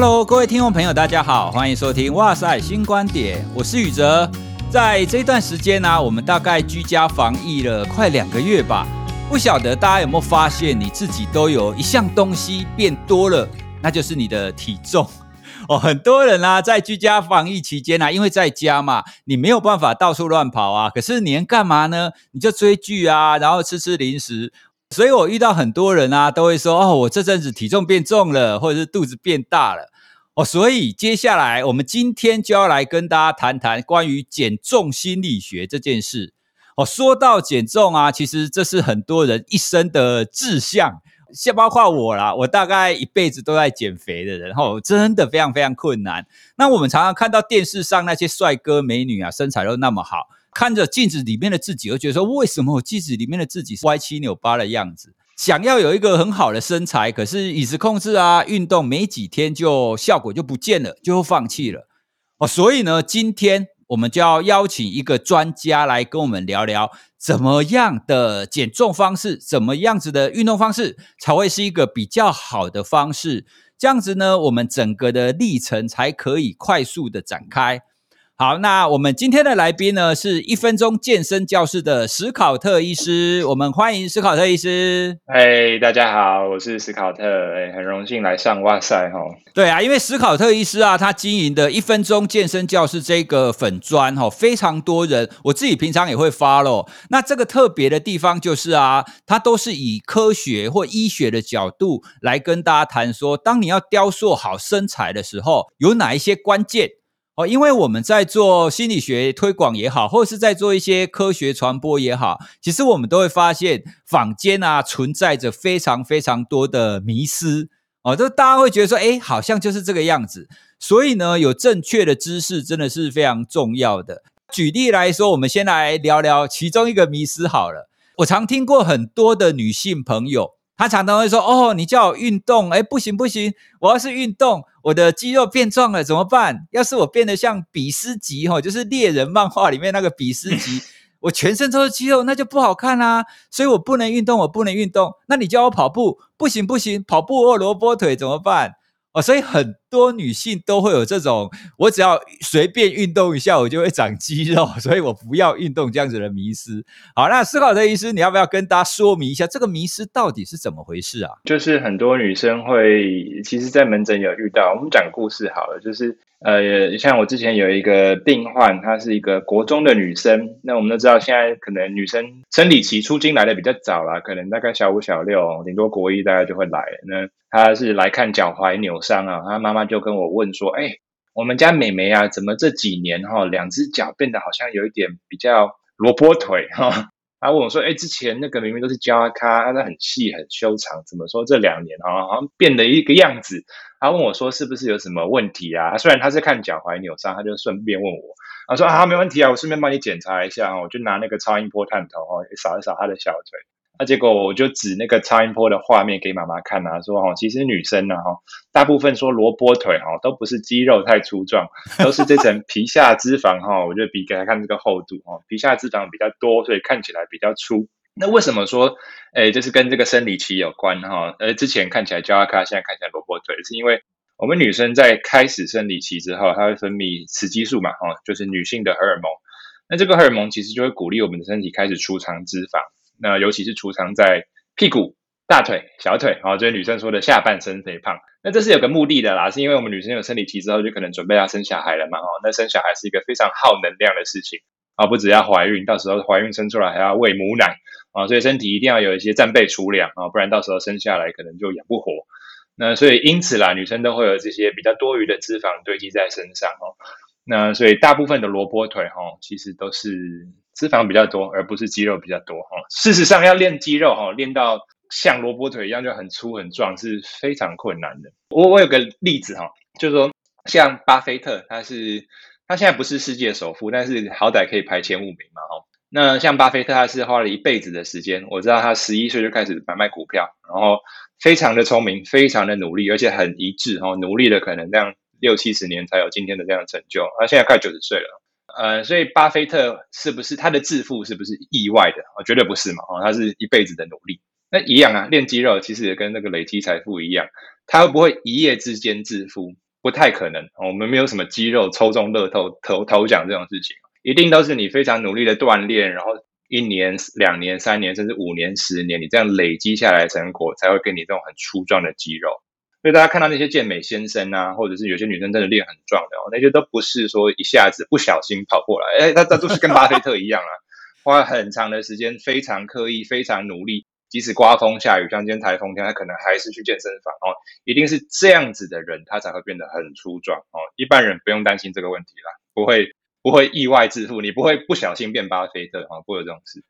Hello，各位听众朋友，大家好，欢迎收听哇塞新观点，我是宇哲。在这段时间呢、我们大概居家防疫了快两个月吧。不晓得大家有没有发现，你自己都有一项东西变多了，那就是你的体重 哦。很多人啊，在居家防疫期间、啊，因为在家嘛，你没有办法到处乱跑啊。可是你能干嘛呢？你就追剧啊，然后吃吃零食。所以我遇到很多人啊，都会说哦，我这阵子体重变重了，或者是肚子变大了哦。所以接下来我们今天就要来跟大家谈谈关于减重心理学这件事哦。说到减重啊，其实这是很多人一生的志向，像包括我啦，我大概一辈子都在减肥的人哦，真的非常非常困难。那我们常常看到电视上那些帅哥美女啊，身材都那么好。看着镜子里面的自己，会觉得说：为什么我镜子里面的自己是歪七扭八的样子？想要有一个很好的身材，可是饮食控制啊、运动没几天就效果就不见了，就放弃了哦。所以呢，今天我们就要邀请一个专家来跟我们聊聊，怎么样的减重方式，怎么样子的运动方式才会是一个比较好的方式。这样子呢，我们整个的历程才可以快速的展开。好，那我们今天的来宾呢，是一分钟健身教室的史考特医师，我们欢迎史考特医师。嘿，hey, 大家好，我是史考特，哎，很荣幸来上哇塞哈。对啊，因为史考特医师啊，他经营的一分钟健身教室这个粉砖哈，非常多人，我自己平常也会 follow。那这个特别的地方就是啊，他都是以科学或医学的角度来跟大家谈说，当你要雕塑好身材的时候，有哪一些关键。哦，因为我们在做心理学推广也好，或者是在做一些科学传播也好，其实我们都会发现坊间啊存在着非常非常多的迷思哦，就大家会觉得说，诶，好像就是这个样子。所以呢，有正确的知识真的是非常重要的。举例来说，我们先来聊聊其中一个迷思好了。我常听过很多的女性朋友。他常常会说：“哦，你叫我运动，哎，不行不行，我要是运动，我的肌肉变壮了怎么办？要是我变得像比斯吉哈，就是猎人漫画里面那个比斯吉，我全身都是肌肉，那就不好看啦。所以我不能运动，我不能运动。那你叫我跑步，不行不行，跑步饿萝卜腿怎么办？”哦，所以很多女性都会有这种，我只要随便运动一下，我就会长肌肉，所以我不要运动这样子的迷失。好，那思考的医师，你要不要跟大家说明一下这个迷失到底是怎么回事啊？就是很多女生会，其实，在门诊有遇到，我们讲故事好了，就是。呃，像我之前有一个病患，她是一个国中的女生。那我们都知道，现在可能女生生理期出经来的比较早啦，可能大概小五、小六，顶多国一大概就会来。那她是来看脚踝扭伤啊，她妈妈他就跟我问说：“哎，我们家妹妹啊，怎么这几年哈，两只脚变得好像有一点比较萝卜腿哈？” 他问我说：“哎，之前那个明明都是胶阿卡，她很细很修长，怎么说这两年哈，好像变了一个样子？”他问我说：“是不是有什么问题啊？”虽然他是看脚踝扭伤，他就顺便问我，他说：“啊，没问题啊，我顺便帮你检查一下啊。”我就拿那个超音波探头哦，扫一扫他的小腿。那结果我就指那个超音波的画面给妈妈看啊，说：“哦，其实女生呢，哈，大部分说萝卜腿哈，都不是肌肉太粗壮，都是这层皮下脂肪哈。我就比给她看这个厚度哦，皮下脂肪比较多，所以看起来比较粗。”那为什么说，诶，就是跟这个生理期有关哈？呃，之前看起来娇阿卡，现在看起来萝卜腿，是因为我们女生在开始生理期之后，她会分泌雌激素嘛，哈，就是女性的荷尔蒙。那这个荷尔蒙其实就会鼓励我们的身体开始储藏脂肪，那尤其是储藏在屁股、大腿、小腿，啊，就是女生说的下半身肥胖。那这是有个目的的啦，是因为我们女生有生理期之后，就可能准备要生小孩了嘛，哈，那生小孩是一个非常耗能量的事情。啊，不只要怀孕，到时候怀孕生出来还要喂母奶啊，所以身体一定要有一些战备储粮啊，不然到时候生下来可能就养不活。那所以因此啦，女生都会有这些比较多余的脂肪堆积在身上哦。那所以大部分的萝卜腿哈，其实都是脂肪比较多，而不是肌肉比较多哈。事实上，要练肌肉哈，练到像萝卜腿一样就很粗很壮是非常困难的。我我有个例子哈，就是说像巴菲特，他是。他现在不是世界首富，但是好歹可以排前五名嘛，哈。那像巴菲特，他是花了一辈子的时间，我知道他十一岁就开始买卖股票，然后非常的聪明，非常的努力，而且很一致，哈，努力了可能这样六七十年才有今天的这样的成就。他现在快九十岁了，呃，所以巴菲特是不是他的致富是不是意外的？哦绝对不是嘛，哦，他是一辈子的努力。那一样啊，练肌肉其实也跟那个累积财富一样，他会不会一夜之间致富？不太可能。我们没有什么肌肉抽中乐透头头奖这种事情，一定都是你非常努力的锻炼，然后一年、两年、三年，甚至五年、十年，你这样累积下来成果，才会给你这种很粗壮的肌肉。所以大家看到那些健美先生啊，或者是有些女生真的练很壮的，哦那些都不是说一下子不小心跑过来，哎，他他都是跟巴菲特一样啊，花很长的时间，非常刻意，非常努力。即使刮风下雨，像今天台风天，他可能还是去健身房哦。一定是这样子的人，他才会变得很粗壮哦。一般人不用担心这个问题啦，不会不会意外致富，你不会不小心变巴菲特啊，不会有这种事。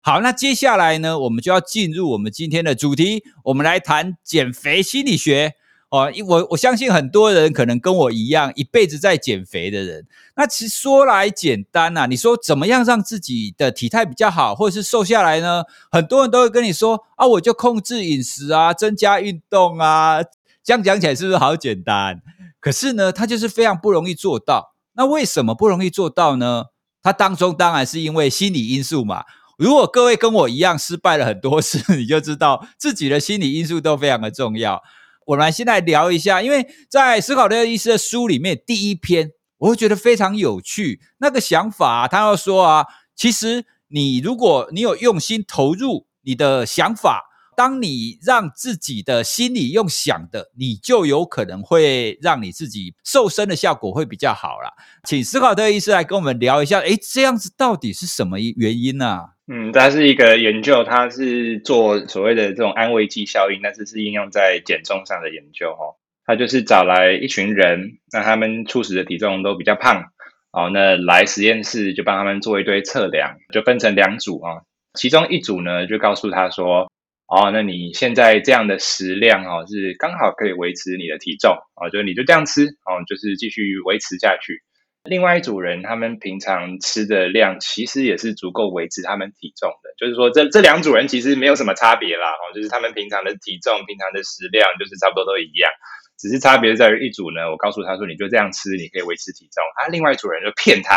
好，那接下来呢，我们就要进入我们今天的主题，我们来谈减肥心理学。哦，我我相信很多人可能跟我一样，一辈子在减肥的人。那其实说来简单呐、啊，你说怎么样让自己的体态比较好，或者是瘦下来呢？很多人都会跟你说啊，我就控制饮食啊，增加运动啊，这样讲起来是不是好简单？可是呢，它就是非常不容易做到。那为什么不容易做到呢？它当中当然是因为心理因素嘛。如果各位跟我一样失败了很多次，你就知道自己的心理因素都非常的重要。我们来先来聊一下，因为在史考特医师的书里面，第一篇我会觉得非常有趣。那个想法，他要说啊，其实你如果你有用心投入你的想法，当你让自己的心里用想的，你就有可能会让你自己瘦身的效果会比较好啦。请史考特医师来跟我们聊一下，诶，这样子到底是什么原因呢、啊？嗯，它是一个研究，它是做所谓的这种安慰剂效应，但是是应用在减重上的研究哈。他就是找来一群人，那他们初始的体重都比较胖，哦，那来实验室就帮他们做一堆测量，就分成两组啊。其中一组呢，就告诉他说，哦，那你现在这样的食量哦，是刚好可以维持你的体重啊，就你就这样吃哦，就是继续维持下去。另外一组人，他们平常吃的量其实也是足够维持他们体重的，就是说这这两组人其实没有什么差别啦，哦，就是他们平常的体重、平常的食量就是差不多都一样，只是差别在于一组呢，我告诉他说你就这样吃，你可以维持体重，啊，另外一组人就骗他，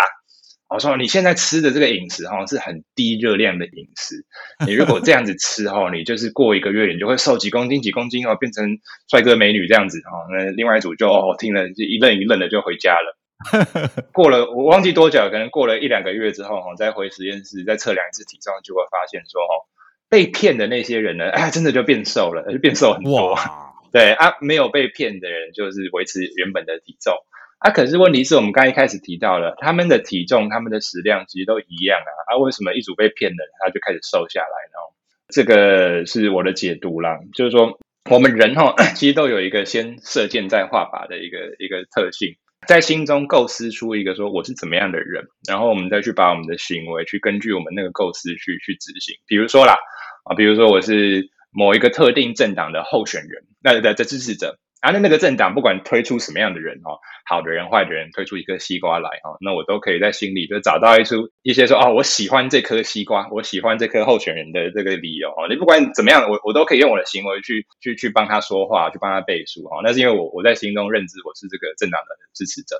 我说你现在吃的这个饮食哈是很低热量的饮食，你如果这样子吃哈，你就是过一个月你就会瘦几公斤几公斤哦，变成帅哥美女这样子哈，那另外一组就哦听了就一愣一愣的就回家了。过了我忘记多久，可能过了一两个月之后，哈，再回实验室再测量一次体重，就会发现说，哦，被骗的那些人呢，哎，真的就变瘦了，就变瘦很多。对啊，没有被骗的人就是维持原本的体重啊。可是问题是我们刚一开始提到了，他们的体重、他们的食量其实都一样啊。啊，为什么一组被骗的他就开始瘦下来呢？这个是我的解读啦，就是说我们人哈，其实都有一个先射箭再画靶的一个一个特性。在心中构思出一个说我是怎么样的人，然后我们再去把我们的行为去根据我们那个构思去去执行。比如说啦，啊，比如说我是某一个特定政党的候选人，那的的支持者。啊，那那个政党不管推出什么样的人哦，好的人、坏的人，推出一颗西瓜来哦，那我都可以在心里就找到一出一些说哦，我喜欢这颗西瓜，我喜欢这颗候选人的这个理由哦。你不管怎么样，我我都可以用我的行为去去去帮他说话，去帮他背书哈。那是因为我我在心中认知我是这个政党的支持者。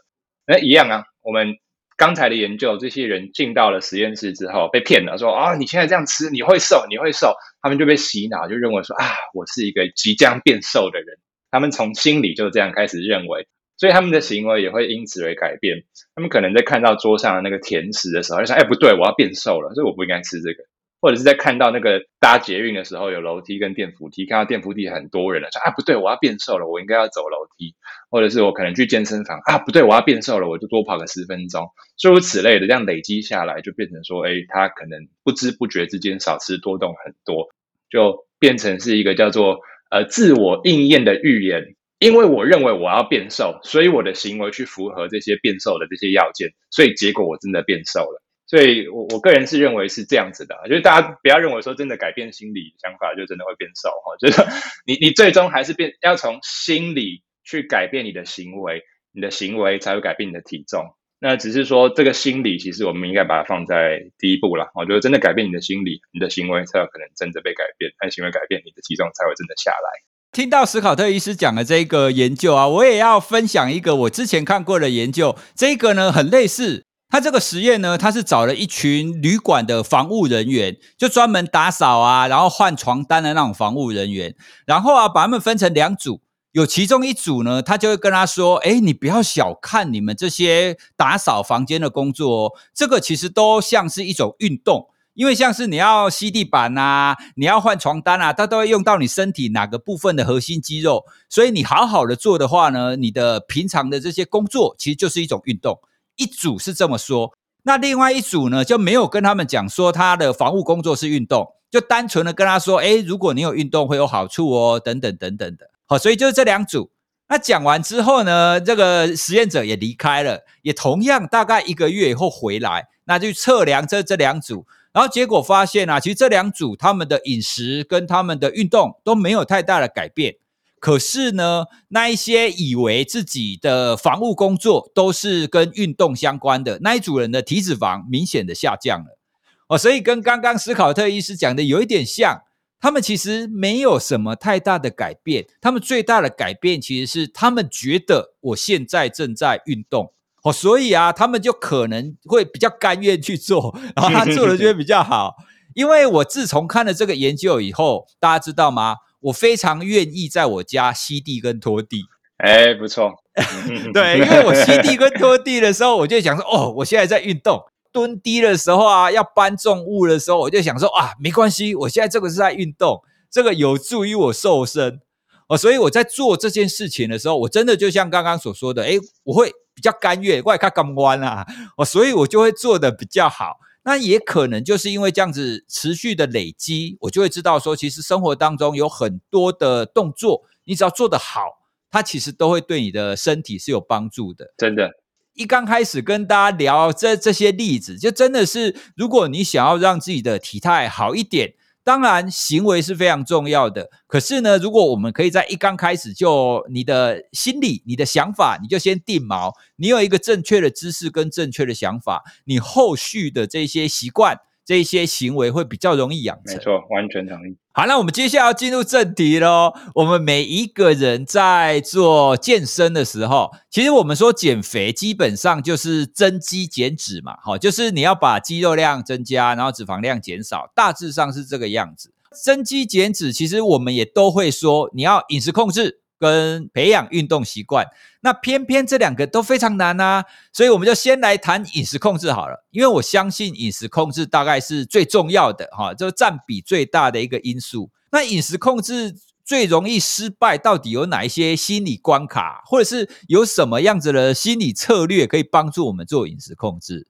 那一样啊，我们刚才的研究，这些人进到了实验室之后被骗了，说啊，你现在这样吃你会瘦，你会瘦，他们就被洗脑，就认为说啊，我是一个即将变瘦的人。他们从心里就这样开始认为，所以他们的行为也会因此而改变。他们可能在看到桌上的那个甜食的时候，就想：哎，不对，我要变瘦了，所以我不应该吃这个。或者是在看到那个搭捷运的时候，有楼梯跟电扶梯，看到电扶梯很多人了，说：啊，不对，我要变瘦了，我应该要走楼梯。或者是我可能去健身房，啊，不对，我要变瘦了，我就多跑个十分钟。诸如此类的，这样累积下来，就变成说：哎，他可能不知不觉之间少吃多动很多，就变成是一个叫做。呃，自我应验的预言，因为我认为我要变瘦，所以我的行为去符合这些变瘦的这些要件，所以结果我真的变瘦了。所以我我个人是认为是这样子的，就是大家不要认为说真的改变心理想法就真的会变瘦哈，就是你你最终还是变要从心理去改变你的行为，你的行为才会改变你的体重。那只是说这个心理，其实我们应该把它放在第一步啦。我觉得真的改变你的心理，你的行为才有可能真的被改变。但行为改变，你的体重才会真的下来。听到史考特医师讲的这个研究啊，我也要分享一个我之前看过的研究。这个呢很类似，他这个实验呢，他是找了一群旅馆的防务人员，就专门打扫啊，然后换床单的那种防务人员，然后啊把他们分成两组，有其中一组呢，他就会跟他说：“哎，你不要小看你们这些打扫房间的工作哦，这个其实都像是一种运动，因为像是你要吸地板啊，你要换床单啊，它都会用到你身体哪个部分的核心肌肉，所以你好好的做的话呢，你的平常的这些工作其实就是一种运动。一组是这么说，那另外一组呢，就没有跟他们讲说他的房务工作是运动，就单纯的跟他说：哎，如果你有运动会有好处哦，等等等等的。”好，所以就是这两组。那讲完之后呢，这个实验者也离开了，也同样大概一个月以后回来，那就测量这这两组，然后结果发现啊，其实这两组他们的饮食跟他们的运动都没有太大的改变。可是呢，那一些以为自己的防务工作都是跟运动相关的那一组人的体脂肪明显的下降了。哦，所以跟刚刚斯考特医师讲的有一点像。他们其实没有什么太大的改变，他们最大的改变其实是他们觉得我现在正在运动，哦，所以啊，他们就可能会比较甘愿去做，然 后 他做的就会比较好。因为我自从看了这个研究以后，大家知道吗？我非常愿意在我家吸地跟拖地。哎，不错，对，因为我吸地跟拖地的时候，我就想说，哦，我现在在运动。蹲低的时候啊，要搬重物的时候，我就想说啊，没关系，我现在这个是在运动，这个有助于我瘦身哦。所以我在做这件事情的时候，我真的就像刚刚所说的，诶，我会比较甘愿，我也看港湾啊，哦，所以我就会做的比较好。那也可能就是因为这样子持续的累积，我就会知道说，其实生活当中有很多的动作，你只要做得好，它其实都会对你的身体是有帮助的，真的。一刚开始跟大家聊这这些例子，就真的是，如果你想要让自己的体态好一点，当然行为是非常重要的。可是呢，如果我们可以在一刚开始就你的心理、你的想法，你就先定锚，你有一个正确的知识跟正确的想法，你后续的这些习惯。这些行为会比较容易养成，没错，完全同意。好，那我们接下来要进入正题喽。我们每一个人在做健身的时候，其实我们说减肥基本上就是增肌减脂嘛，好，就是你要把肌肉量增加，然后脂肪量减少，大致上是这个样子。增肌减脂，其实我们也都会说，你要饮食控制。跟培养运动习惯，那偏偏这两个都非常难啊，所以我们就先来谈饮食控制好了，因为我相信饮食控制大概是最重要的哈，就占比最大的一个因素。那饮食控制最容易失败，到底有哪一些心理关卡，或者是有什么样子的心理策略可以帮助我们做饮食控制？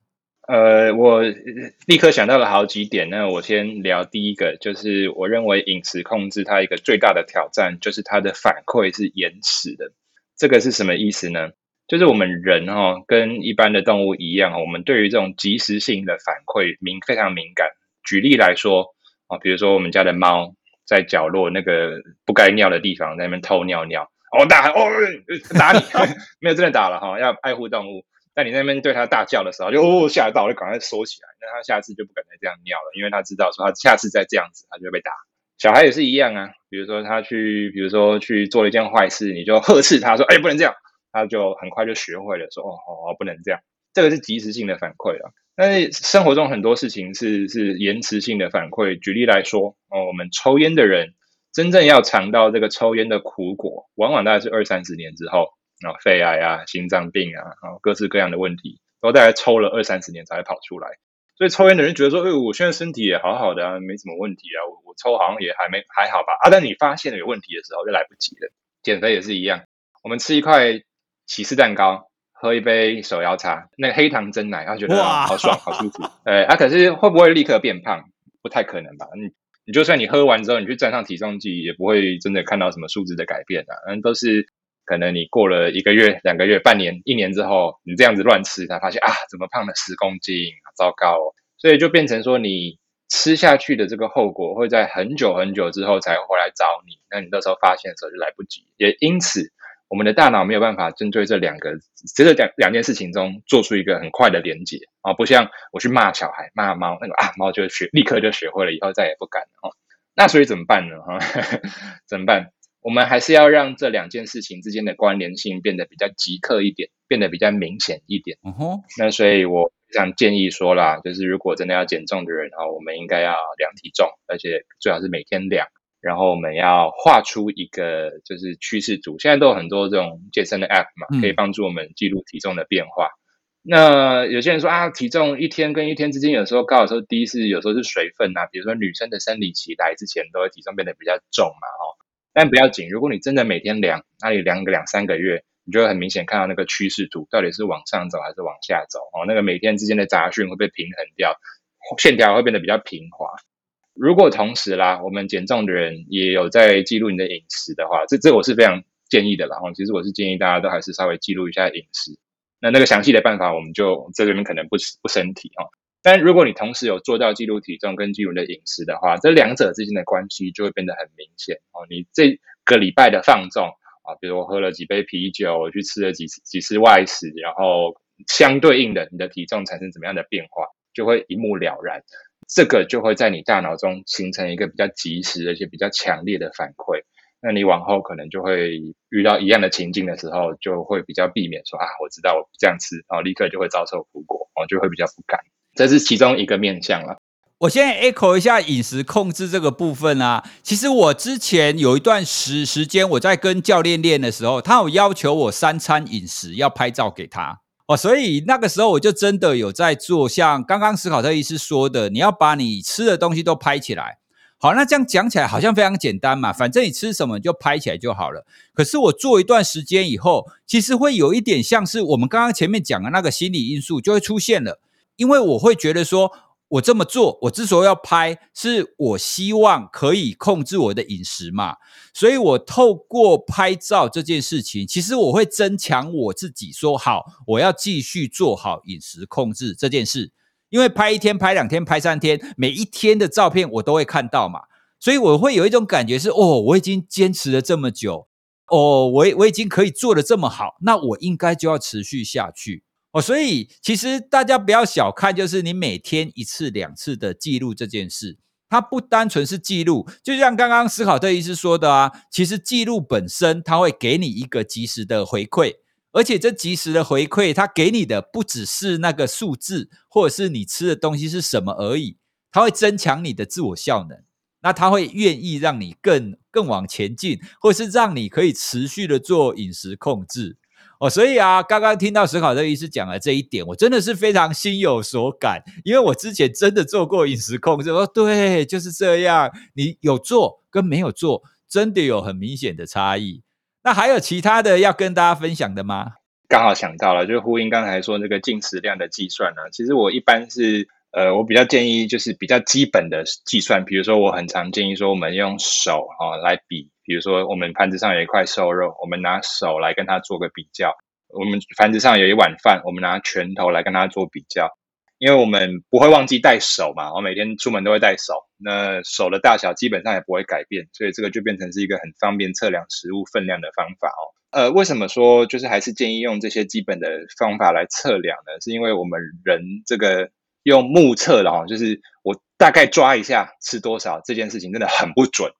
呃，我立刻想到了好几点。那我先聊第一个，就是我认为饮食控制它一个最大的挑战，就是它的反馈是延迟的。这个是什么意思呢？就是我们人哈、哦，跟一般的动物一样，我们对于这种即时性的反馈敏非常敏感。举例来说啊，比如说我们家的猫在角落那个不该尿的地方，在那边偷尿尿，哦打哦打你，没有真的打了哈，要爱护动物。在你那边对他大叫的时候，就哦吓到，就赶快缩起来。那他下次就不敢再这样尿了，因为他知道说他下次再这样子，他就会被打。小孩也是一样啊，比如说他去，比如说去做了一件坏事，你就呵斥他说：“哎，不能这样。”他就很快就学会了说：“哦哦，不能这样。”这个是即时性的反馈啊。但是生活中很多事情是是延迟性的反馈。举例来说，哦，我们抽烟的人真正要尝到这个抽烟的苦果，往往大概是二三十年之后。啊，肺癌啊，心脏病啊，啊，各式各样的问题，都大概抽了二三十年才会跑出来。所以抽烟的人觉得说，哎，我现在身体也好好的啊，没什么问题啊，我我抽好像也还没还好吧。啊，但你发现了有问题的时候，就来不及了。减肥也是一样，我们吃一块起司蛋糕，喝一杯手摇茶，那个黑糖蒸奶，然后觉得好爽，好舒服。呃，啊，可是会不会立刻变胖？不太可能吧？你你就算你喝完之后，你去站上体重计，也不会真的看到什么数字的改变啊。嗯，都是。可能你过了一个月、两个月、半年、一年之后，你这样子乱吃，才发现啊，怎么胖了十公斤，糟糕哦！所以就变成说，你吃下去的这个后果会在很久很久之后才回来找你。那你到时候发现的时候就来不及。也因此，我们的大脑没有办法针对这两个，这个两两件事情中做出一个很快的连结啊，不像我去骂小孩、骂猫，那个啊，猫就学立刻就学会了，以后再也不敢了哦。那所以怎么办呢？哈，怎么办？我们还是要让这两件事情之间的关联性变得比较即刻一点，变得比较明显一点。嗯哼。那所以我常建议说啦，就是如果真的要减重的人啊，我们应该要量体重，而且最好是每天量。然后我们要画出一个就是趋势图。现在都有很多这种健身的 App 嘛，可以帮助我们记录体重的变化。嗯、那有些人说啊，体重一天跟一天之间有时候高，有时候低，是有时候是水分啊。比如说女生的生理期来之前，都会体重变得比较重嘛，哦。但不要紧，如果你真的每天量，那你量个两三个月，你就会很明显看到那个趋势图到底是往上走还是往下走哦。那个每天之间的杂讯会被平衡掉，线条会变得比较平滑。如果同时啦，我们减重的人也有在记录你的饮食的话，这这我是非常建议的啦。其实我是建议大家都还是稍微记录一下饮食。那那个详细的办法，我们就在这边可能不不深提哈。但如果你同时有做到记录体重跟记录的饮食的话，这两者之间的关系就会变得很明显哦。你这个礼拜的放纵啊，比如我喝了几杯啤酒，我去吃了几次几次外食，然后相对应的你的体重产生怎么样的变化，就会一目了然。这个就会在你大脑中形成一个比较及时而且比较强烈的反馈。那你往后可能就会遇到一样的情境的时候，就会比较避免说啊，我知道我这样吃，然后立刻就会遭受后果，哦，就会比较不敢。这是其中一个面向了。我先 echo 一下饮食控制这个部分啊。其实我之前有一段时时间，我在跟教练练的时候，他有要求我三餐饮食要拍照给他哦，所以那个时候我就真的有在做，像刚刚史考特医师说的，你要把你吃的东西都拍起来。好，那这样讲起来好像非常简单嘛，反正你吃什么就拍起来就好了。可是我做一段时间以后，其实会有一点像是我们刚刚前面讲的那个心理因素就会出现了。因为我会觉得说，我这么做，我之所以要拍，是我希望可以控制我的饮食嘛，所以我透过拍照这件事情，其实我会增强我自己，说好，我要继续做好饮食控制这件事。因为拍一天、拍两天、拍三天，每一天的照片我都会看到嘛，所以我会有一种感觉是，哦，我已经坚持了这么久，哦，我我已经可以做得这么好，那我应该就要持续下去。哦，所以其实大家不要小看，就是你每天一次两次的记录这件事，它不单纯是记录，就像刚刚史考特医师说的啊，其实记录本身它会给你一个及时的回馈，而且这及时的回馈，它给你的不只是那个数字，或者是你吃的东西是什么而已，它会增强你的自我效能，那它会愿意让你更更往前进，或是让你可以持续的做饮食控制。哦，所以啊，刚刚听到史考特医师讲了这一点，我真的是非常心有所感，因为我之前真的做过饮食控制，我说对，就是这样，你有做跟没有做，真的有很明显的差异。那还有其他的要跟大家分享的吗？刚好想到了，就呼应刚才说那个进食量的计算呢。其实我一般是，呃，我比较建议就是比较基本的计算，比如说我很常建议说，我们用手啊来比。比如说，我们盘子上有一块瘦肉，我们拿手来跟它做个比较；我们盘子上有一碗饭，我们拿拳头来跟它做比较。因为我们不会忘记带手嘛，我每天出门都会带手，那手的大小基本上也不会改变，所以这个就变成是一个很方便测量食物分量的方法哦。呃，为什么说就是还是建议用这些基本的方法来测量呢？是因为我们人这个用目测的哦，就是我大概抓一下吃多少这件事情真的很不准。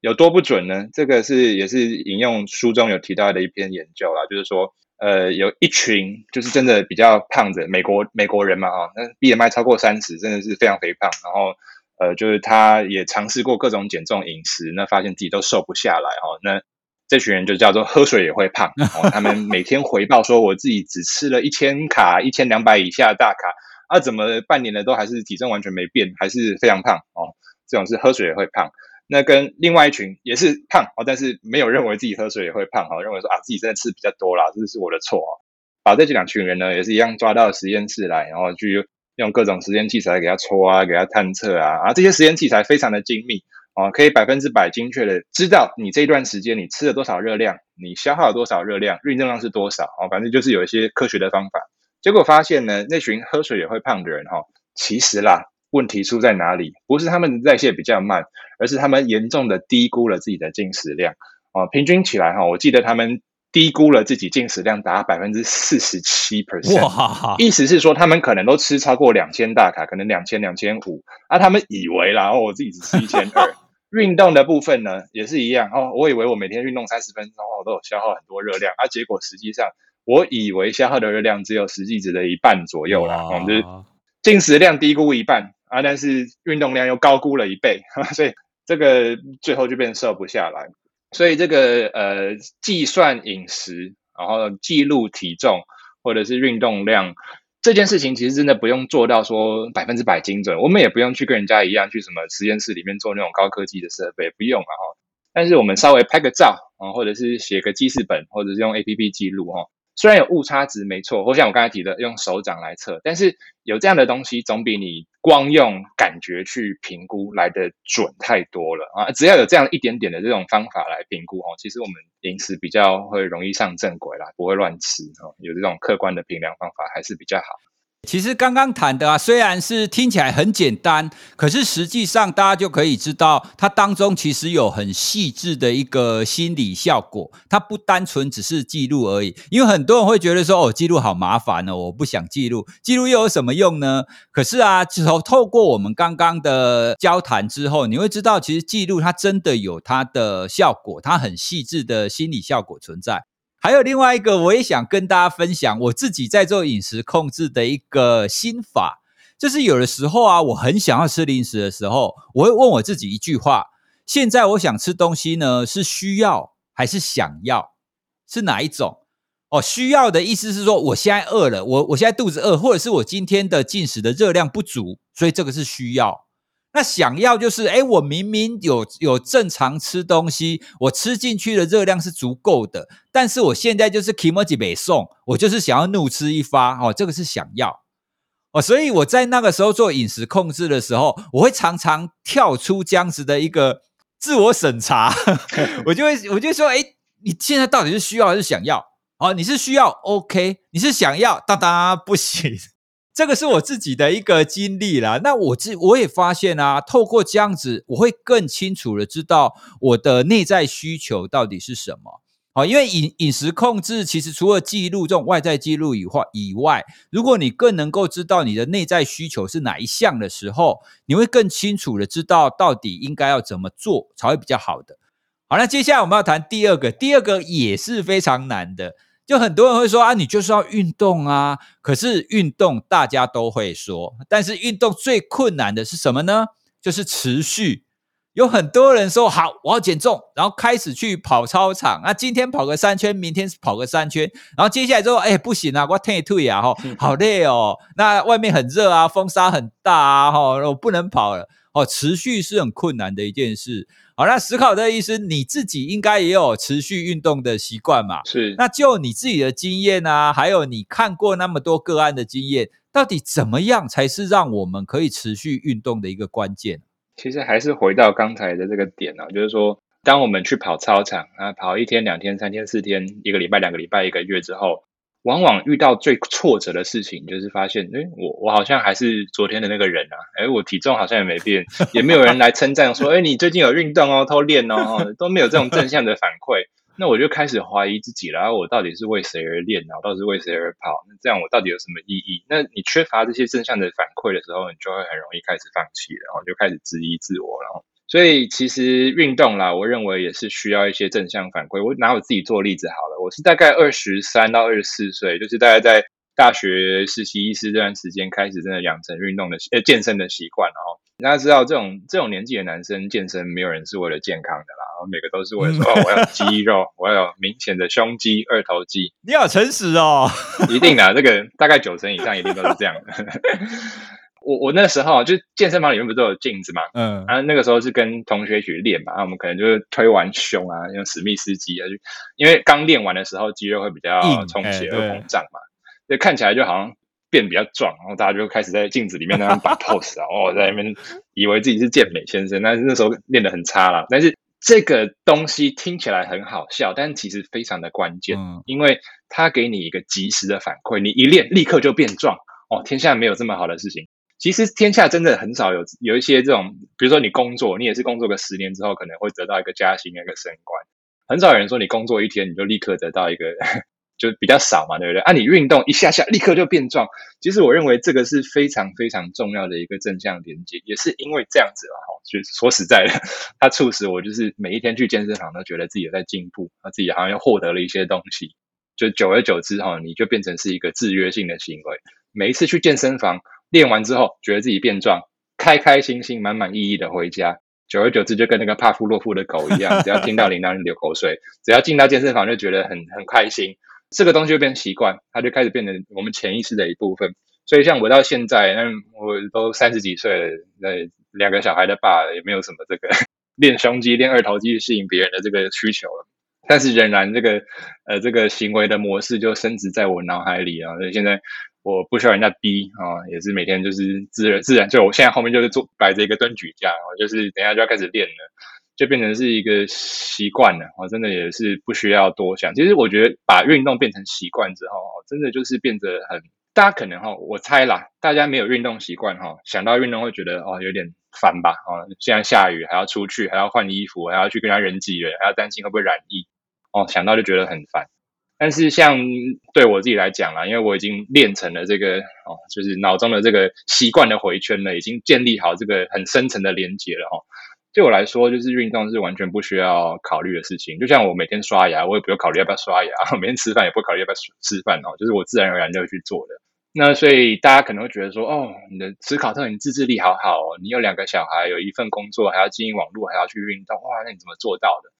有多不准呢？这个是也是引用书中有提到的一篇研究啦，就是说，呃，有一群就是真的比较胖的美国美国人嘛，哈，那 BMI 超过三十，真的是非常肥胖。然后，呃，就是他也尝试过各种减重饮食，那发现自己都瘦不下来，哈。那这群人就叫做喝水也会胖，他们每天回报说，我自己只吃了一千卡，一千两百以下的大卡，啊，怎么半年了都还是体重完全没变，还是非常胖哦。这种是喝水也会胖。那跟另外一群也是胖哦，但是没有认为自己喝水也会胖哈，认为说啊自己真的吃比较多啦，这是我的错啊。把这两群人呢也是一样抓到实验室来，然后去用各种实验器材给他搓啊，给他探测啊，啊这些实验器材非常的精密哦，可以百分之百精确的知道你这段时间你吃了多少热量，你消耗了多少热量，运动量是多少哦，反正就是有一些科学的方法。结果发现呢，那群喝水也会胖的人哈，其实啦。问题出在哪里？不是他们的代谢比较慢，而是他们严重的低估了自己的进食量啊！平均起来哈，我记得他们低估了自己进食量达百分之四十七 percent。哇！意思是说，他们可能都吃超过两千大卡，可能两千、两千五啊。他们以为啦，哦，我自己只吃一千二。运动的部分呢，也是一样哦。我以为我每天运动三十分钟，我都有消耗很多热量啊。结果实际上，我以为消耗的热量只有实际值的一半左右啦。我们就是进食量低估一半。啊，但是运动量又高估了一倍，所以这个最后就变瘦不下来。所以这个呃，计算饮食，然后记录体重或者是运动量这件事情，其实真的不用做到说百分之百精准。我们也不用去跟人家一样去什么实验室里面做那种高科技的设备，不用啊哈。但是我们稍微拍个照啊，或者是写个记事本，或者是用 APP 记录哈。虽然有误差值，没错，或像我刚才提的，用手掌来测，但是有这样的东西，总比你光用感觉去评估来的准太多了啊！只要有这样一点点的这种方法来评估哦，其实我们饮食比较会容易上正轨啦，不会乱吃哦，有这种客观的评量方法还是比较好。其实刚刚谈的啊，虽然是听起来很简单，可是实际上大家就可以知道，它当中其实有很细致的一个心理效果。它不单纯只是记录而已，因为很多人会觉得说，哦，记录好麻烦哦，我不想记录，记录又有什么用呢？可是啊，透透过我们刚刚的交谈之后，你会知道，其实记录它真的有它的效果，它很细致的心理效果存在。还有另外一个，我也想跟大家分享我自己在做饮食控制的一个心法，就是有的时候啊，我很想要吃零食的时候，我会问我自己一句话：现在我想吃东西呢，是需要还是想要？是哪一种？哦，需要的意思是说，我现在饿了，我我现在肚子饿，或者是我今天的进食的热量不足，所以这个是需要。那想要就是，哎，我明明有有正常吃东西，我吃进去的热量是足够的，但是我现在就是 kimochi 没送，我就是想要怒吃一发，哦，这个是想要，哦，所以我在那个时候做饮食控制的时候，我会常常跳出这样子的一个自我审查，我就会我就说，哎，你现在到底是需要还是想要？哦，你是需要，OK，你是想要，哒哒，不行。这个是我自己的一个经历啦，那我自我也发现啊，透过这样子，我会更清楚的知道我的内在需求到底是什么。好，因为饮饮食控制其实除了记录这种外在记录以外以外，如果你更能够知道你的内在需求是哪一项的时候，你会更清楚的知道到底应该要怎么做才会比较好的。好，那接下来我们要谈第二个，第二个也是非常难的。就很多人会说啊，你就是要运动啊。可是运动大家都会说，但是运动最困难的是什么呢？就是持续。有很多人说好，我要减重，然后开始去跑操场。那今天跑个三圈，明天跑个三圈，然后接下来之后，哎，不行啊，我退退啊，吼，好累哦。那外面很热啊，风沙很大啊，吼，我不能跑了。哦，持续是很困难的一件事。好，那史考特医师，你自己应该也有持续运动的习惯嘛？是。那就你自己的经验啊，还有你看过那么多个案的经验，到底怎么样才是让我们可以持续运动的一个关键？其实还是回到刚才的这个点啊，就是说，当我们去跑操场啊，跑一天、两天、三天、四天、一个礼拜、两个礼拜、一个月之后。往往遇到最挫折的事情，就是发现，诶，我我好像还是昨天的那个人啊，诶，我体重好像也没变，也没有人来称赞说，诶，你最近有运动哦，偷练哦，都没有这种正向的反馈，那我就开始怀疑自己了，然后我到底是为谁而练呢？我到底是为谁而跑？那这样我到底有什么意义？那你缺乏这些正向的反馈的时候，你就会很容易开始放弃，然后就开始质疑自我，然后。所以其实运动啦，我认为也是需要一些正向反馈。我拿我自己做例子好了，我是大概二十三到二十四岁，就是大概在大学实习医师这段时间开始，真的养成运动的呃健身的习惯。然后大家知道，这种这种年纪的男生健身，没有人是为了健康的啦，然后每个都是为了说，哦，我要肌肉，我要有明显的胸肌、二头肌。你好诚实哦，一定的，这个大概九成以上一定都是这样的。我我那时候就健身房里面不是都有镜子嘛，嗯，然后那个时候是跟同学一起练嘛，然后我们可能就是推完胸啊，用史密斯机啊，就因为刚练完的时候肌肉会比较充血而膨胀嘛，就看起来就好像变比较壮，然后大家就开始在镜子里面那样摆 pose 啊，哦，在那边以为自己是健美先生，但是那时候练得很差啦。但是这个东西听起来很好笑，但其实非常的关键，嗯，因为它给你一个及时的反馈，你一练立刻就变壮，哦，天下没有这么好的事情。其实天下真的很少有有一些这种，比如说你工作，你也是工作个十年之后，可能会得到一个加薪、一个升官。很少有人说你工作一天你就立刻得到一个，就比较少嘛，对不对？啊，你运动一下下立刻就变壮。其实我认为这个是非常非常重要的一个正向连接，也是因为这样子啊，就说实在的，它促使我就是每一天去健身房都觉得自己在进步，他自己好像又获得了一些东西。就久而久之哈，你就变成是一个制约性的行为。每一次去健身房。练完之后，觉得自己变壮，开开心心、满满意意的回家，久而久之就跟那个帕夫洛夫的狗一样，只要听到铃铛就流口水，只要进到健身房就觉得很很开心。这个东西就变成习惯，它就开始变成我们潜意识的一部分。所以像我到现在，那我都三十几岁了，那两个小孩的爸也没有什么这个练胸肌、练二头肌吸引别人的这个需求了。但是仍然这个呃这个行为的模式就升值在我脑海里啊。所以现在我不需要人家逼啊，也是每天就是自然自然。就我现在后面就是做摆着一个蹲举架，我就是等下就要开始练了。就变成是一个习惯了，我真的也是不需要多想。其实我觉得把运动变成习惯之后，真的就是变得很，大家可能哈，我猜啦，大家没有运动习惯哈，想到运动会觉得哦有点烦吧，哦，现在下雨还要出去，还要换衣服，还要去跟人家人挤人，还要担心会不会染疫，哦，想到就觉得很烦。但是像对我自己来讲啦，因为我已经练成了这个哦，就是脑中的这个习惯的回圈了，已经建立好这个很深层的连结了哈。对我来说，就是运动是完全不需要考虑的事情。就像我每天刷牙，我也不用考虑要不要刷牙；每天吃饭也不考虑要不要吃饭哦，就是我自然而然就会去做的。那所以大家可能会觉得说，哦，你的史考特，你自制力好好哦，你有两个小孩，有一份工作，还要经营网络，还要去运动，哇，那你怎么做到的？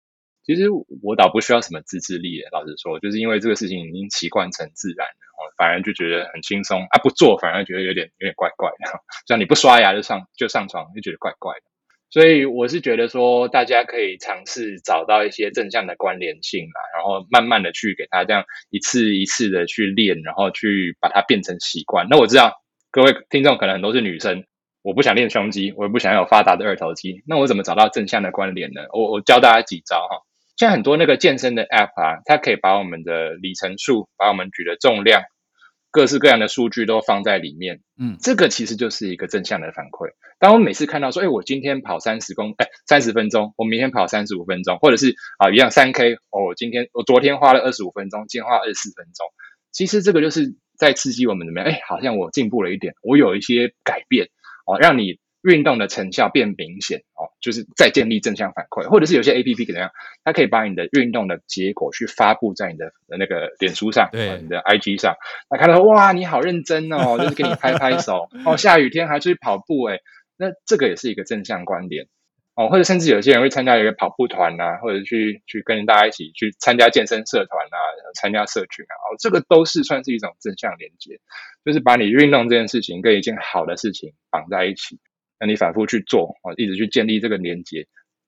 其实我倒不需要什么自制力，老实说，就是因为这个事情已经习惯成自然了，反而就觉得很轻松啊。不做反而觉得有点有点怪怪的，像你不刷牙就上就上床，就觉得怪怪的。所以我是觉得说，大家可以尝试找到一些正向的关联性嘛，然后慢慢的去给他这样一次一次的去练，然后去把它变成习惯。那我知道各位听众可能很多是女生，我不想练胸肌，我也不想有发达的二头肌，那我怎么找到正向的关联呢？我我教大家几招哈。现在很多那个健身的 App 啊，它可以把我们的里程数，把我们举的重量。各式各样的数据都放在里面，嗯，这个其实就是一个正向的反馈。当我每次看到说，哎，我今天跑三十公，哎，三十分钟，我明天跑三十五分钟，或者是啊，一样三 K，哦，我今天我昨天花了二十五分钟，今天花二十四分钟，其实这个就是在刺激我们怎么样？哎，好像我进步了一点，我有一些改变，哦，让你。运动的成效变明显哦，就是再建立正向反馈，或者是有些 APP 怎么样，它可以把你的运动的结果去发布在你的那个脸书上，对，你的 IG 上，那看到哇，你好认真哦，就是给你拍拍手哦，下雨天还出去跑步诶，那这个也是一个正向观点哦，或者甚至有些人会参加一个跑步团啊，或者去去跟大家一起去参加健身社团啊，参加社群啊，哦，这个都是算是一种正向连接，就是把你运动这件事情跟一件好的事情绑在一起。你反复去做啊，一直去建立这个连接，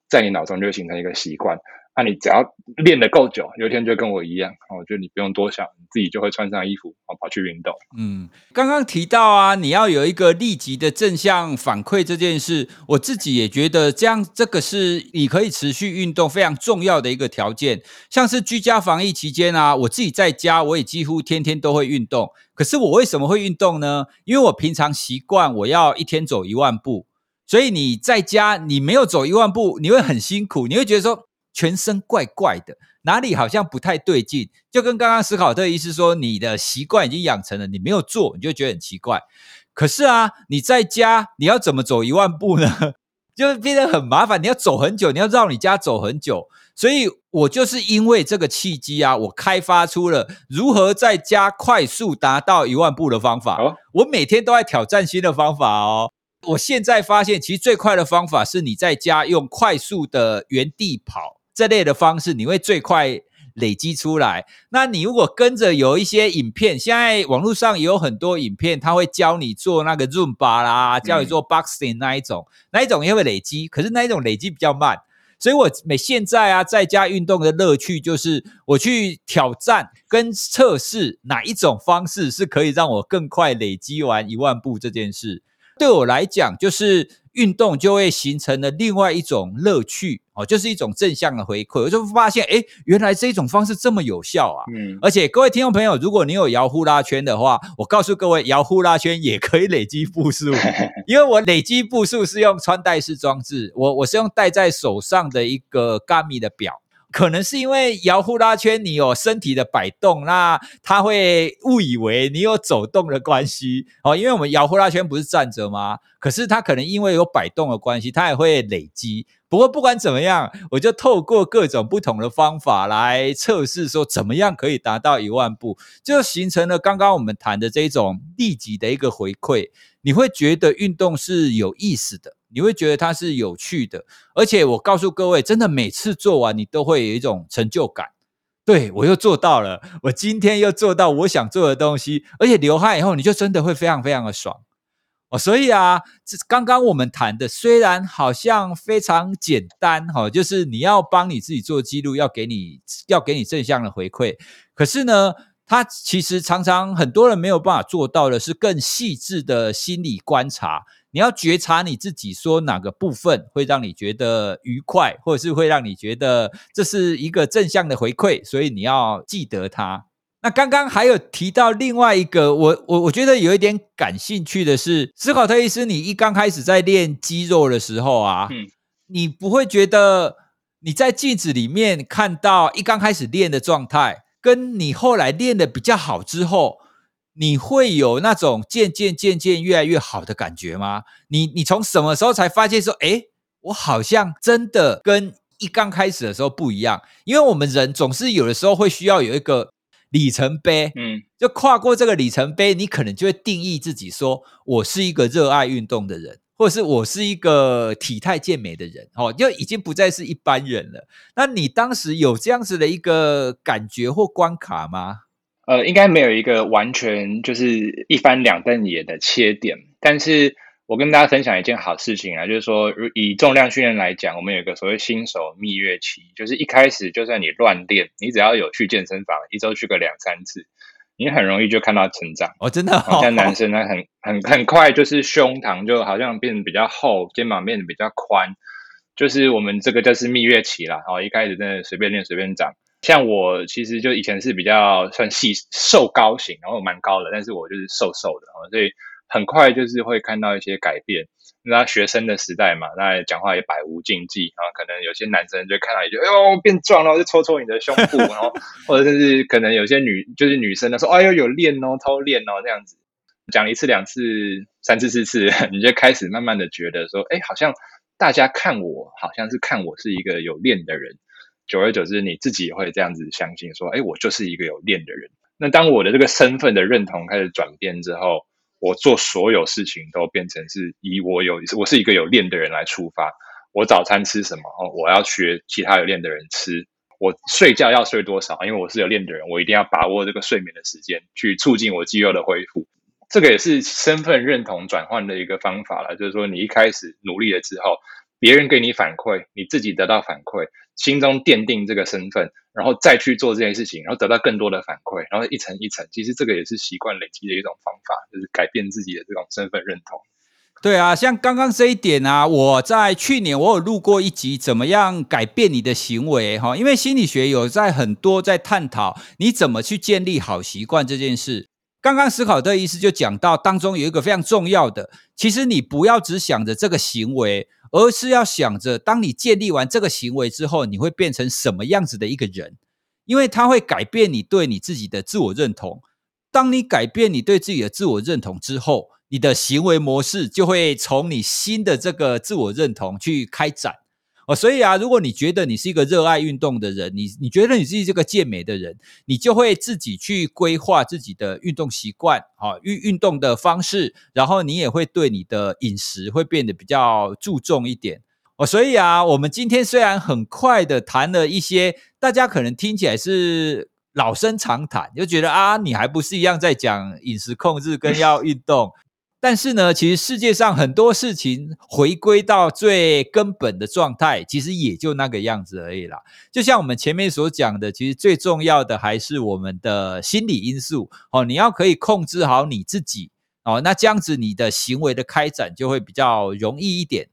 在你脑中就会形成一个习惯。那你只要练得够久，有一天就跟我一样，我觉得你不用多想，你自己就会穿上衣服，跑去运动。嗯，刚刚提到啊，你要有一个立即的正向反馈这件事，我自己也觉得这样，这个是你可以持续运动非常重要的一个条件。像是居家防疫期间啊，我自己在家，我也几乎天天都会运动。可是我为什么会运动呢？因为我平常习惯我要一天走一万步，所以你在家你没有走一万步，你会很辛苦，你会觉得说。全身怪怪的，哪里好像不太对劲，就跟刚刚思考特医师说，你的习惯已经养成了，你没有做，你就觉得很奇怪。可是啊，你在家，你要怎么走一万步呢？就变得很麻烦，你要走很久，你要绕你家走很久。所以我就是因为这个契机啊，我开发出了如何在家快速达到一万步的方法。哦，我每天都在挑战新的方法哦。我现在发现，其实最快的方法是你在家用快速的原地跑。这类的方式你会最快累积出来。那你如果跟着有一些影片，现在网络上也有很多影片，他会教你做那个 Zumba 啦，教你做 Boxing 那一种，嗯、那一种也会累积，可是那一种累积比较慢。所以我每现在啊在家运动的乐趣就是我去挑战跟测试哪一种方式是可以让我更快累积完一万步这件事。对我来讲，就是运动就会形成了另外一种乐趣哦，就是一种正向的回馈。我就发现，诶，原来这种方式这么有效啊！嗯，而且各位听众朋友，如果你有摇呼啦圈的话，我告诉各位，摇呼啦圈也可以累积步数，因为我累积步数是用穿戴式装置，我我是用戴在手上的一个 Garmin 的表。可能是因为摇呼啦圈，你有身体的摆动，那他会误以为你有走动的关系哦。因为我们摇呼啦圈不是站着吗？可是它可能因为有摆动的关系，它也会累积。不过不管怎么样，我就透过各种不同的方法来测试，说怎么样可以达到一万步，就形成了刚刚我们谈的这种立即的一个回馈。你会觉得运动是有意思的，你会觉得它是有趣的，而且我告诉各位，真的每次做完，你都会有一种成就感。对，我又做到了，我今天又做到我想做的东西，而且流汗以后，你就真的会非常非常的爽哦。所以啊，这刚刚我们谈的虽然好像非常简单哈，就是你要帮你自己做记录，要给你要给你正向的回馈，可是呢，它其实常常很多人没有办法做到的是更细致的心理观察。你要觉察你自己，说哪个部分会让你觉得愉快，或者是会让你觉得这是一个正向的回馈，所以你要记得它。那刚刚还有提到另外一个，我我我觉得有一点感兴趣的是，斯考特医师，你一刚开始在练肌肉的时候啊，嗯，你不会觉得你在镜子里面看到一刚开始练的状态，跟你后来练的比较好之后，你会有那种渐渐渐渐越来越好的感觉吗？你你从什么时候才发现说，诶，我好像真的跟一刚开始的时候不一样？因为我们人总是有的时候会需要有一个里程碑，嗯，就跨过这个里程碑，你可能就会定义自己说，我是一个热爱运动的人，或者是我是一个体态健美的人，哦，就已经不再是一般人了。那你当时有这样子的一个感觉或关卡吗？呃，应该没有一个完全就是一翻两瞪眼的切点，但是我跟大家分享一件好事情啊，就是说以重量训练来讲，我们有一个所谓新手蜜月期，就是一开始就算你乱练，你只要有去健身房，一周去个两三次，你很容易就看到成长。哦，真的，像男生呢，很很很快就是胸膛就好像变得比较厚，肩膀变得比较宽，就是我们这个就是蜜月期啦。哦，一开始真的随便练随便长。像我其实就以前是比较算细瘦高型，然后蛮高的，但是我就是瘦瘦的，所以很快就是会看到一些改变。那学生的时代嘛，那讲话也百无禁忌啊，可能有些男生就看到也就哎呦变壮了，就戳戳你的胸部，然后 或者是可能有些女就是女生呢说哎呦有练哦，偷练哦这样子，讲一次两次三次四次，你就开始慢慢的觉得说，哎，好像大家看我好像是看我是一个有练的人。久而久之，你自己也会这样子相信，说：“哎，我就是一个有练的人。”那当我的这个身份的认同开始转变之后，我做所有事情都变成是以我有我是一个有练的人来出发。我早餐吃什么？哦，我要学其他有练的人吃。我睡觉要睡多少？因为我是有练的人，我一定要把握这个睡眠的时间，去促进我肌肉的恢复。这个也是身份认同转换的一个方法了。就是说，你一开始努力了之后。别人给你反馈，你自己得到反馈，心中奠定这个身份，然后再去做这件事情，然后得到更多的反馈，然后一层一层，其实这个也是习惯累积的一种方法，就是改变自己的这种身份认同。对啊，像刚刚这一点啊，我在去年我有录过一集，怎么样改变你的行为哈？因为心理学有在很多在探讨你怎么去建立好习惯这件事。刚刚史考特医师就讲到，当中有一个非常重要的，其实你不要只想着这个行为。而是要想着，当你建立完这个行为之后，你会变成什么样子的一个人？因为它会改变你对你自己的自我认同。当你改变你对自己的自我认同之后，你的行为模式就会从你新的这个自我认同去开展。哦，所以啊，如果你觉得你是一个热爱运动的人，你你觉得你自己是个健美的人，你就会自己去规划自己的运动习惯，啊，运运动的方式，然后你也会对你的饮食会变得比较注重一点。哦，所以啊，我们今天虽然很快的谈了一些，大家可能听起来是老生常谈，就觉得啊，你还不是一样在讲饮食控制跟要运动。但是呢，其实世界上很多事情回归到最根本的状态，其实也就那个样子而已啦。就像我们前面所讲的，其实最重要的还是我们的心理因素哦。你要可以控制好你自己哦，那这样子你的行为的开展就会比较容易一点。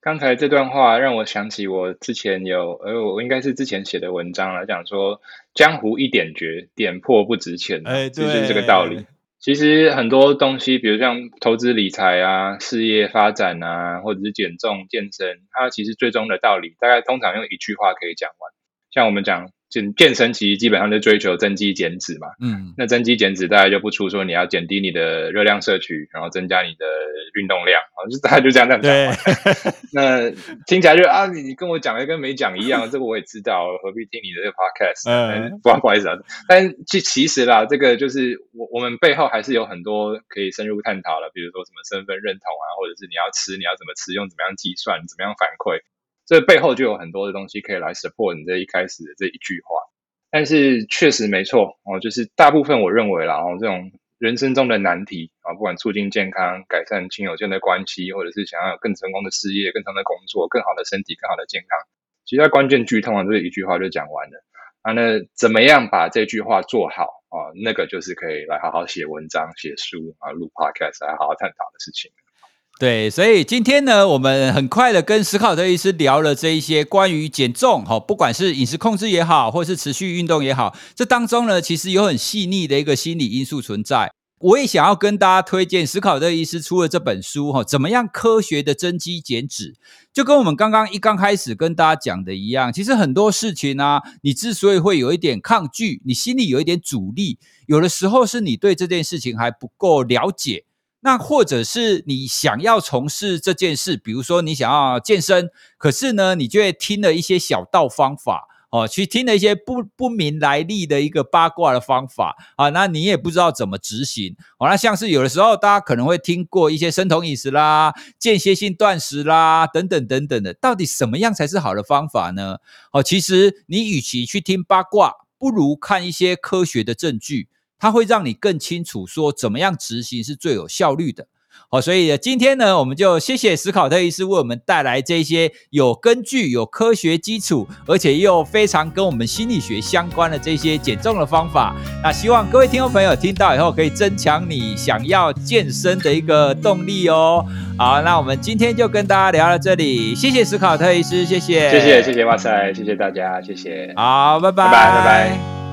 刚才这段话让我想起我之前有，呃，我应该是之前写的文章来讲说，江湖一点绝，点破不值钱，哎，对，就是这个道理。其实很多东西，比如像投资理财啊、事业发展啊，或者是减重健身，它其实最终的道理，大概通常用一句话可以讲完。像我们讲健健身其实基本上就追求增肌减脂嘛，嗯，那增肌减脂大概就不出说你要减低你的热量摄取，然后增加你的运动量，啊，就大家就这样这样讲嘛。那听起来就啊，你跟我讲的跟没讲一样，这个我也知道，何必听你的这个 podcast？嗯，不不好意思啊，但其其实啦，这个就是我我们背后还是有很多可以深入探讨的，比如说什么身份认同啊，或者是你要吃你要怎么吃，用怎么样计算，怎么样反馈。这背后就有很多的东西可以来 support 你这一开始的这一句话，但是确实没错哦，就是大部分我认为啦哦，这种人生中的难题啊，不管促进健康、改善亲友间的关系，或者是想要有更成功的事业、更长的工作、更好的身体、更好的健康，其实关键句通常就是一句话就讲完了啊。那怎么样把这句话做好啊？那个就是可以来好好写文章、写书啊、录 podcast 来好好探讨的事情。对，所以今天呢，我们很快的跟史考特医师聊了这一些关于减重，哈，不管是饮食控制也好，或是持续运动也好，这当中呢，其实有很细腻的一个心理因素存在。我也想要跟大家推荐史考特医师出的这本书，哈，怎么样科学的增肌减脂？就跟我们刚刚一刚开始跟大家讲的一样，其实很多事情啊，你之所以会有一点抗拒，你心里有一点阻力，有的时候是你对这件事情还不够了解。那或者是你想要从事这件事，比如说你想要健身，可是呢，你就会听了一些小道方法哦，去听了一些不不明来历的一个八卦的方法啊，那你也不知道怎么执行哦。那像是有的时候，大家可能会听过一些生酮饮食啦、间歇性断食啦等等等等的，到底什么样才是好的方法呢？哦，其实你与其去听八卦，不如看一些科学的证据。它会让你更清楚说怎么样执行是最有效率的。好，所以今天呢，我们就谢谢史考特医师为我们带来这些有根据、有科学基础，而且又非常跟我们心理学相关的这些减重的方法。那希望各位听众朋友听到以后，可以增强你想要健身的一个动力哦。好，那我们今天就跟大家聊到这里，谢谢史考特医师，谢谢，谢谢，谢谢，哇塞，谢谢大家，谢谢，好，拜拜，拜拜，拜拜。